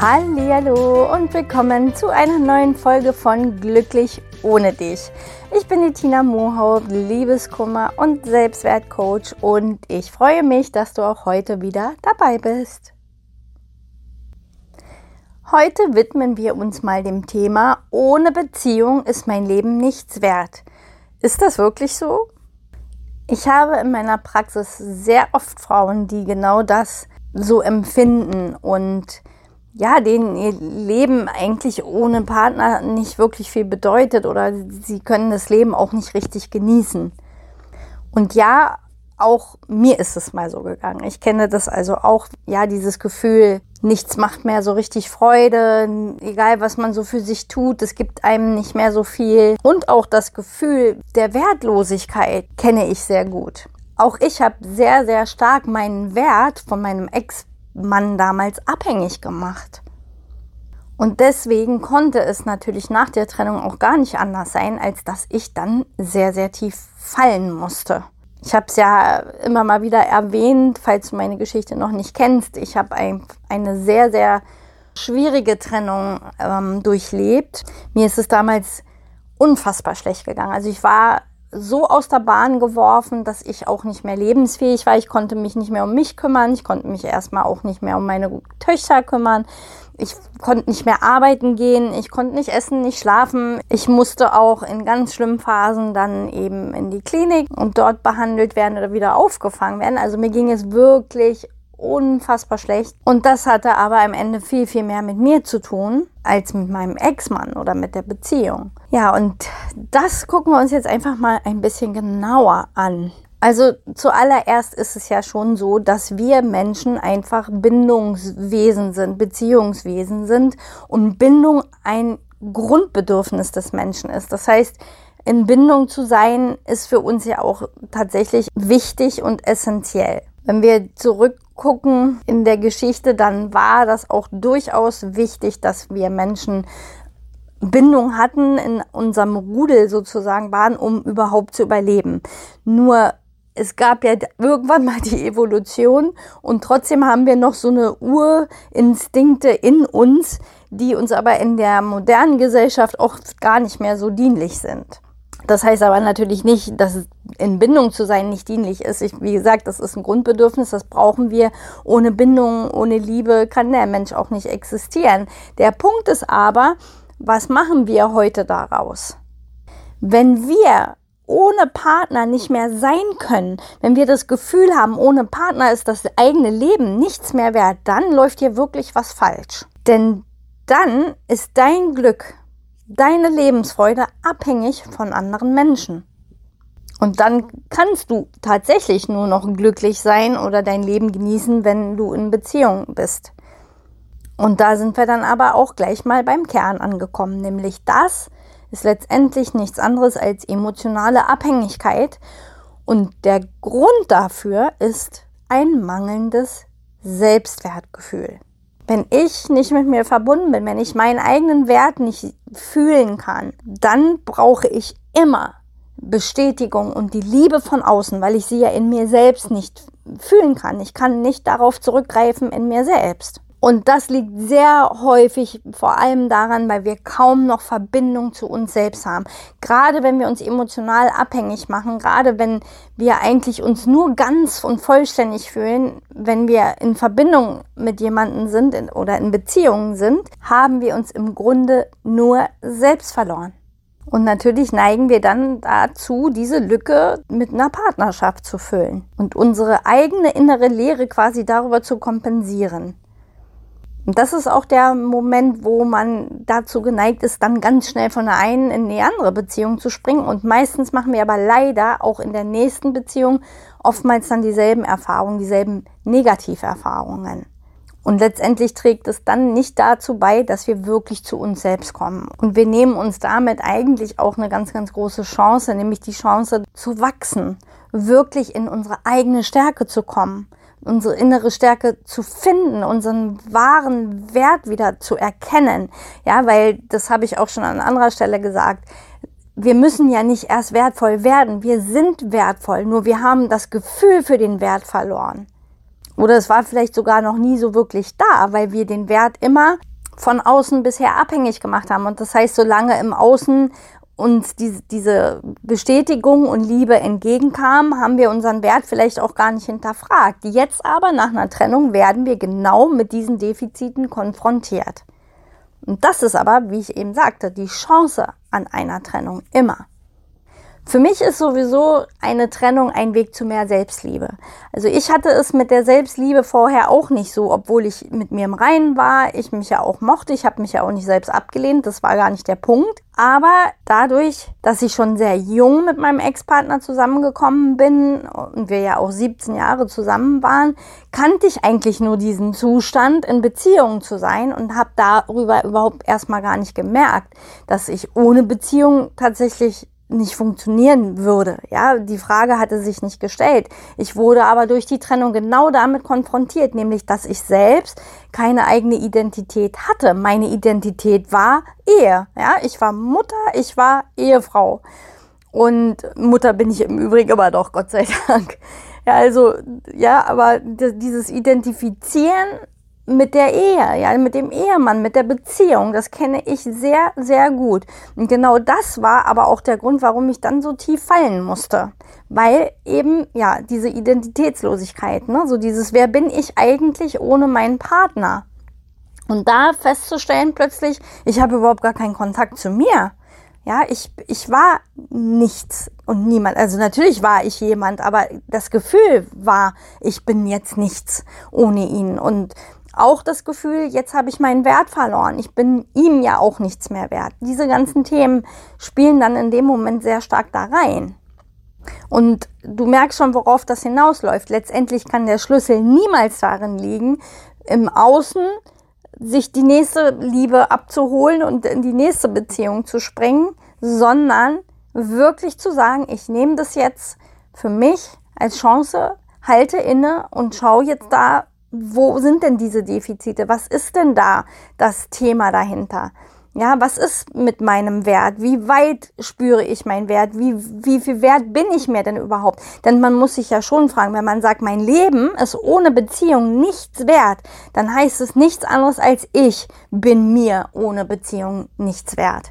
Hallo und willkommen zu einer neuen Folge von Glücklich ohne dich. Ich bin die Tina Mohaupt, Liebeskummer und Selbstwertcoach und ich freue mich, dass du auch heute wieder dabei bist. Heute widmen wir uns mal dem Thema Ohne Beziehung ist mein Leben nichts wert. Ist das wirklich so? Ich habe in meiner Praxis sehr oft Frauen, die genau das so empfinden und ja, denen ihr Leben eigentlich ohne Partner nicht wirklich viel bedeutet oder sie können das Leben auch nicht richtig genießen. Und ja, auch mir ist es mal so gegangen. Ich kenne das also auch, ja, dieses Gefühl, nichts macht mehr so richtig Freude, egal was man so für sich tut, es gibt einem nicht mehr so viel. Und auch das Gefühl der Wertlosigkeit kenne ich sehr gut. Auch ich habe sehr, sehr stark meinen Wert von meinem Ex Mann damals abhängig gemacht. Und deswegen konnte es natürlich nach der Trennung auch gar nicht anders sein, als dass ich dann sehr, sehr tief fallen musste. Ich habe es ja immer mal wieder erwähnt, falls du meine Geschichte noch nicht kennst. Ich habe ein, eine sehr, sehr schwierige Trennung ähm, durchlebt. Mir ist es damals unfassbar schlecht gegangen. Also ich war so aus der Bahn geworfen, dass ich auch nicht mehr lebensfähig war. Ich konnte mich nicht mehr um mich kümmern. Ich konnte mich erstmal auch nicht mehr um meine Töchter kümmern. Ich konnte nicht mehr arbeiten gehen. Ich konnte nicht essen, nicht schlafen. Ich musste auch in ganz schlimmen Phasen dann eben in die Klinik und dort behandelt werden oder wieder aufgefangen werden. Also mir ging es wirklich unfassbar schlecht. Und das hatte aber am Ende viel, viel mehr mit mir zu tun als mit meinem Ex-Mann oder mit der Beziehung. Ja, und das gucken wir uns jetzt einfach mal ein bisschen genauer an. Also zuallererst ist es ja schon so, dass wir Menschen einfach Bindungswesen sind, Beziehungswesen sind und Bindung ein Grundbedürfnis des Menschen ist. Das heißt, in Bindung zu sein ist für uns ja auch tatsächlich wichtig und essentiell. Wenn wir zurückgucken in der Geschichte, dann war das auch durchaus wichtig, dass wir Menschen Bindung hatten, in unserem Rudel sozusagen waren, um überhaupt zu überleben. Nur es gab ja irgendwann mal die Evolution und trotzdem haben wir noch so eine Urinstinkte in uns, die uns aber in der modernen Gesellschaft oft gar nicht mehr so dienlich sind. Das heißt aber natürlich nicht, dass in Bindung zu sein nicht dienlich ist. Ich, wie gesagt, das ist ein Grundbedürfnis, das brauchen wir. Ohne Bindung, ohne Liebe kann der Mensch auch nicht existieren. Der Punkt ist aber, was machen wir heute daraus? Wenn wir ohne Partner nicht mehr sein können, wenn wir das Gefühl haben, ohne Partner ist das eigene Leben nichts mehr wert, dann läuft hier wirklich was falsch. Denn dann ist dein Glück, deine Lebensfreude abhängig von anderen Menschen. Und dann kannst du tatsächlich nur noch glücklich sein oder dein Leben genießen, wenn du in Beziehung bist. Und da sind wir dann aber auch gleich mal beim Kern angekommen, nämlich das ist letztendlich nichts anderes als emotionale Abhängigkeit. Und der Grund dafür ist ein mangelndes Selbstwertgefühl wenn ich nicht mit mir verbunden bin, wenn ich meinen eigenen Wert nicht fühlen kann, dann brauche ich immer Bestätigung und die Liebe von außen, weil ich sie ja in mir selbst nicht fühlen kann. Ich kann nicht darauf zurückgreifen in mir selbst. Und das liegt sehr häufig vor allem daran, weil wir kaum noch Verbindung zu uns selbst haben. Gerade wenn wir uns emotional abhängig machen, gerade wenn wir eigentlich uns nur ganz und vollständig fühlen, wenn wir in Verbindung mit jemandem sind oder in Beziehungen sind, haben wir uns im Grunde nur selbst verloren. Und natürlich neigen wir dann dazu, diese Lücke mit einer Partnerschaft zu füllen und unsere eigene innere Leere quasi darüber zu kompensieren. Und das ist auch der Moment, wo man dazu geneigt ist, dann ganz schnell von der einen in die andere Beziehung zu springen. Und meistens machen wir aber leider auch in der nächsten Beziehung oftmals dann dieselben Erfahrungen, dieselben Negativerfahrungen. Und letztendlich trägt es dann nicht dazu bei, dass wir wirklich zu uns selbst kommen. Und wir nehmen uns damit eigentlich auch eine ganz, ganz große Chance, nämlich die Chance zu wachsen, wirklich in unsere eigene Stärke zu kommen, unsere innere Stärke zu finden, unseren wahren Wert wieder zu erkennen. Ja, weil das habe ich auch schon an anderer Stelle gesagt. Wir müssen ja nicht erst wertvoll werden. Wir sind wertvoll, nur wir haben das Gefühl für den Wert verloren. Oder es war vielleicht sogar noch nie so wirklich da, weil wir den Wert immer von außen bisher abhängig gemacht haben. Und das heißt, solange im Außen uns diese, diese Bestätigung und Liebe entgegenkam, haben wir unseren Wert vielleicht auch gar nicht hinterfragt. Jetzt aber nach einer Trennung werden wir genau mit diesen Defiziten konfrontiert. Und das ist aber, wie ich eben sagte, die Chance an einer Trennung immer. Für mich ist sowieso eine Trennung ein Weg zu mehr Selbstliebe. Also ich hatte es mit der Selbstliebe vorher auch nicht so, obwohl ich mit mir im Reinen war, ich mich ja auch mochte, ich habe mich ja auch nicht selbst abgelehnt, das war gar nicht der Punkt. Aber dadurch, dass ich schon sehr jung mit meinem Ex-Partner zusammengekommen bin und wir ja auch 17 Jahre zusammen waren, kannte ich eigentlich nur diesen Zustand, in Beziehungen zu sein und habe darüber überhaupt erstmal gar nicht gemerkt, dass ich ohne Beziehung tatsächlich nicht funktionieren würde. Ja, die Frage hatte sich nicht gestellt. Ich wurde aber durch die Trennung genau damit konfrontiert, nämlich, dass ich selbst keine eigene Identität hatte. Meine Identität war Ehe. Ja, ich war Mutter, ich war Ehefrau. Und Mutter bin ich im Übrigen immer doch, Gott sei Dank. Ja, also, ja, aber dieses Identifizieren mit der Ehe, ja, mit dem Ehemann, mit der Beziehung. Das kenne ich sehr, sehr gut. Und genau das war aber auch der Grund, warum ich dann so tief fallen musste. Weil eben, ja, diese Identitätslosigkeit, ne, so dieses, wer bin ich eigentlich ohne meinen Partner? Und da festzustellen plötzlich, ich habe überhaupt gar keinen Kontakt zu mir. Ja, ich, ich war nichts und niemand. Also natürlich war ich jemand, aber das Gefühl war, ich bin jetzt nichts ohne ihn. Und auch das Gefühl, jetzt habe ich meinen Wert verloren. Ich bin ihm ja auch nichts mehr wert. Diese ganzen Themen spielen dann in dem Moment sehr stark da rein. Und du merkst schon, worauf das hinausläuft. Letztendlich kann der Schlüssel niemals darin liegen, im Außen sich die nächste Liebe abzuholen und in die nächste Beziehung zu springen, sondern wirklich zu sagen, ich nehme das jetzt für mich als Chance, halte inne und schaue jetzt da, wo sind denn diese Defizite? Was ist denn da das Thema dahinter? Ja, was ist mit meinem Wert? Wie weit spüre ich meinen Wert? Wie, wie viel Wert bin ich mir denn überhaupt? Denn man muss sich ja schon fragen, wenn man sagt, mein Leben ist ohne Beziehung nichts wert, dann heißt es nichts anderes als ich bin mir ohne Beziehung nichts wert.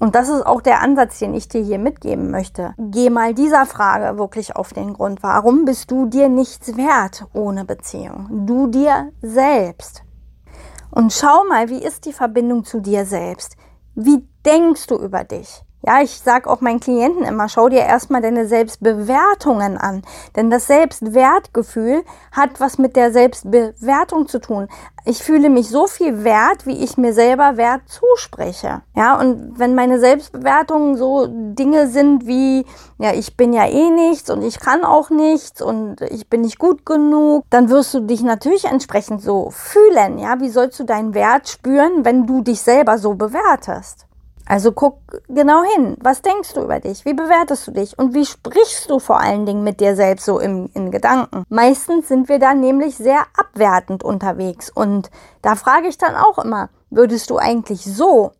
Und das ist auch der Ansatz, den ich dir hier mitgeben möchte. Geh mal dieser Frage wirklich auf den Grund. Warum bist du dir nichts wert ohne Beziehung? Du dir selbst. Und schau mal, wie ist die Verbindung zu dir selbst? Wie denkst du über dich? Ja, ich sage auch meinen Klienten immer, schau dir erstmal deine Selbstbewertungen an. Denn das Selbstwertgefühl hat was mit der Selbstbewertung zu tun. Ich fühle mich so viel wert, wie ich mir selber Wert zuspreche. Ja, und wenn meine Selbstbewertungen so Dinge sind wie, ja, ich bin ja eh nichts und ich kann auch nichts und ich bin nicht gut genug, dann wirst du dich natürlich entsprechend so fühlen. Ja, wie sollst du deinen Wert spüren, wenn du dich selber so bewertest? Also guck genau hin. Was denkst du über dich? Wie bewertest du dich? Und wie sprichst du vor allen Dingen mit dir selbst so im, in Gedanken? Meistens sind wir da nämlich sehr abwertend unterwegs. Und da frage ich dann auch immer, würdest du eigentlich so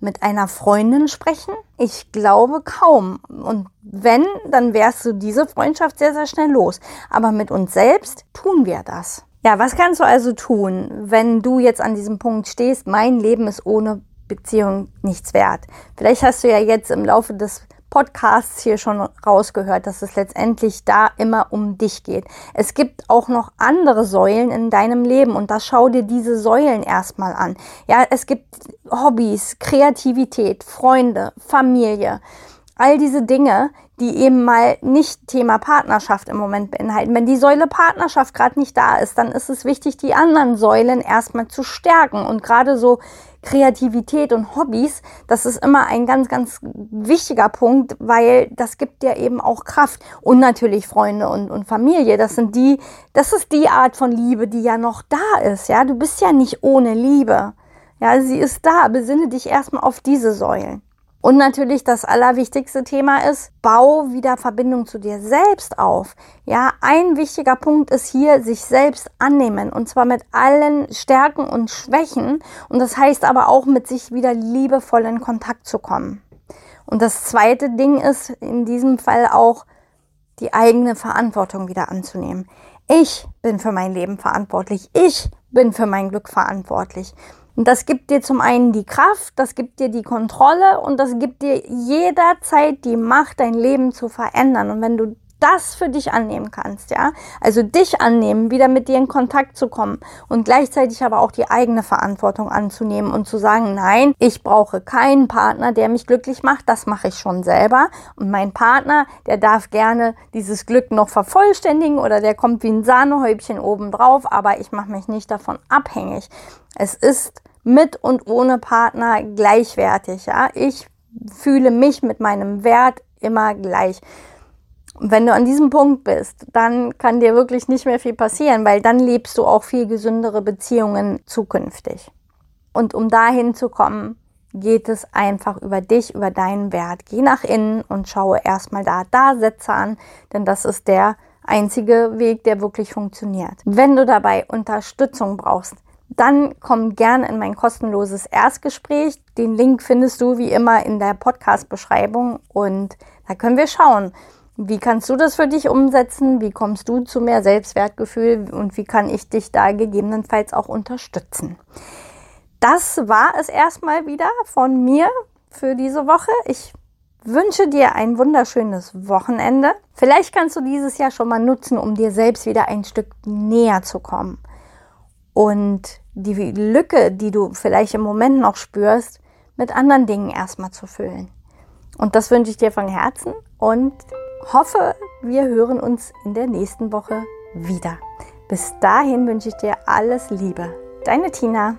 mit einer Freundin sprechen? Ich glaube kaum. Und wenn, dann wärst du diese Freundschaft sehr, sehr schnell los. Aber mit uns selbst tun wir das. Ja, was kannst du also tun, wenn du jetzt an diesem Punkt stehst, mein Leben ist ohne Beziehung nichts wert. Vielleicht hast du ja jetzt im Laufe des Podcasts hier schon rausgehört, dass es letztendlich da immer um dich geht. Es gibt auch noch andere Säulen in deinem Leben und da schau dir diese Säulen erstmal an. Ja, es gibt Hobbys, Kreativität, Freunde, Familie. All diese Dinge, die eben mal nicht Thema Partnerschaft im Moment beinhalten. Wenn die Säule Partnerschaft gerade nicht da ist, dann ist es wichtig, die anderen Säulen erstmal zu stärken. Und gerade so Kreativität und Hobbys, das ist immer ein ganz, ganz wichtiger Punkt, weil das gibt dir eben auch Kraft. Und natürlich Freunde und, und Familie. Das sind die, das ist die Art von Liebe, die ja noch da ist. Ja, du bist ja nicht ohne Liebe. Ja, sie ist da. Besinne dich erstmal auf diese Säulen. Und natürlich das allerwichtigste Thema ist, bau wieder Verbindung zu dir selbst auf. Ja, ein wichtiger Punkt ist hier, sich selbst annehmen und zwar mit allen Stärken und Schwächen. Und das heißt aber auch, mit sich wieder liebevoll in Kontakt zu kommen. Und das zweite Ding ist in diesem Fall auch, die eigene Verantwortung wieder anzunehmen. Ich bin für mein Leben verantwortlich. Ich bin für mein Glück verantwortlich. Und das gibt dir zum einen die Kraft, das gibt dir die Kontrolle und das gibt dir jederzeit die Macht, dein Leben zu verändern. Und wenn du das für dich annehmen kannst, ja, also dich annehmen, wieder mit dir in Kontakt zu kommen und gleichzeitig aber auch die eigene Verantwortung anzunehmen und zu sagen, nein, ich brauche keinen Partner, der mich glücklich macht, das mache ich schon selber und mein Partner, der darf gerne dieses Glück noch vervollständigen oder der kommt wie ein Sahnehäubchen oben drauf, aber ich mache mich nicht davon abhängig. Es ist mit und ohne Partner gleichwertig, ja. Ich fühle mich mit meinem Wert immer gleich. Wenn du an diesem Punkt bist, dann kann dir wirklich nicht mehr viel passieren, weil dann lebst du auch viel gesündere Beziehungen zukünftig. Und um dahin zu kommen, geht es einfach über dich, über deinen Wert. Geh nach innen und schaue erstmal da, da Sätze an, denn das ist der einzige Weg, der wirklich funktioniert. Wenn du dabei Unterstützung brauchst, dann komm gerne in mein kostenloses Erstgespräch. Den Link findest du wie immer in der Podcast-Beschreibung und da können wir schauen, wie kannst du das für dich umsetzen? Wie kommst du zu mehr Selbstwertgefühl und wie kann ich dich da gegebenenfalls auch unterstützen? Das war es erstmal wieder von mir für diese Woche. Ich wünsche dir ein wunderschönes Wochenende. Vielleicht kannst du dieses Jahr schon mal nutzen, um dir selbst wieder ein Stück näher zu kommen. Und die Lücke, die du vielleicht im Moment noch spürst, mit anderen Dingen erstmal zu füllen. Und das wünsche ich dir von Herzen und hoffe, wir hören uns in der nächsten Woche wieder. Bis dahin wünsche ich dir alles Liebe. Deine Tina.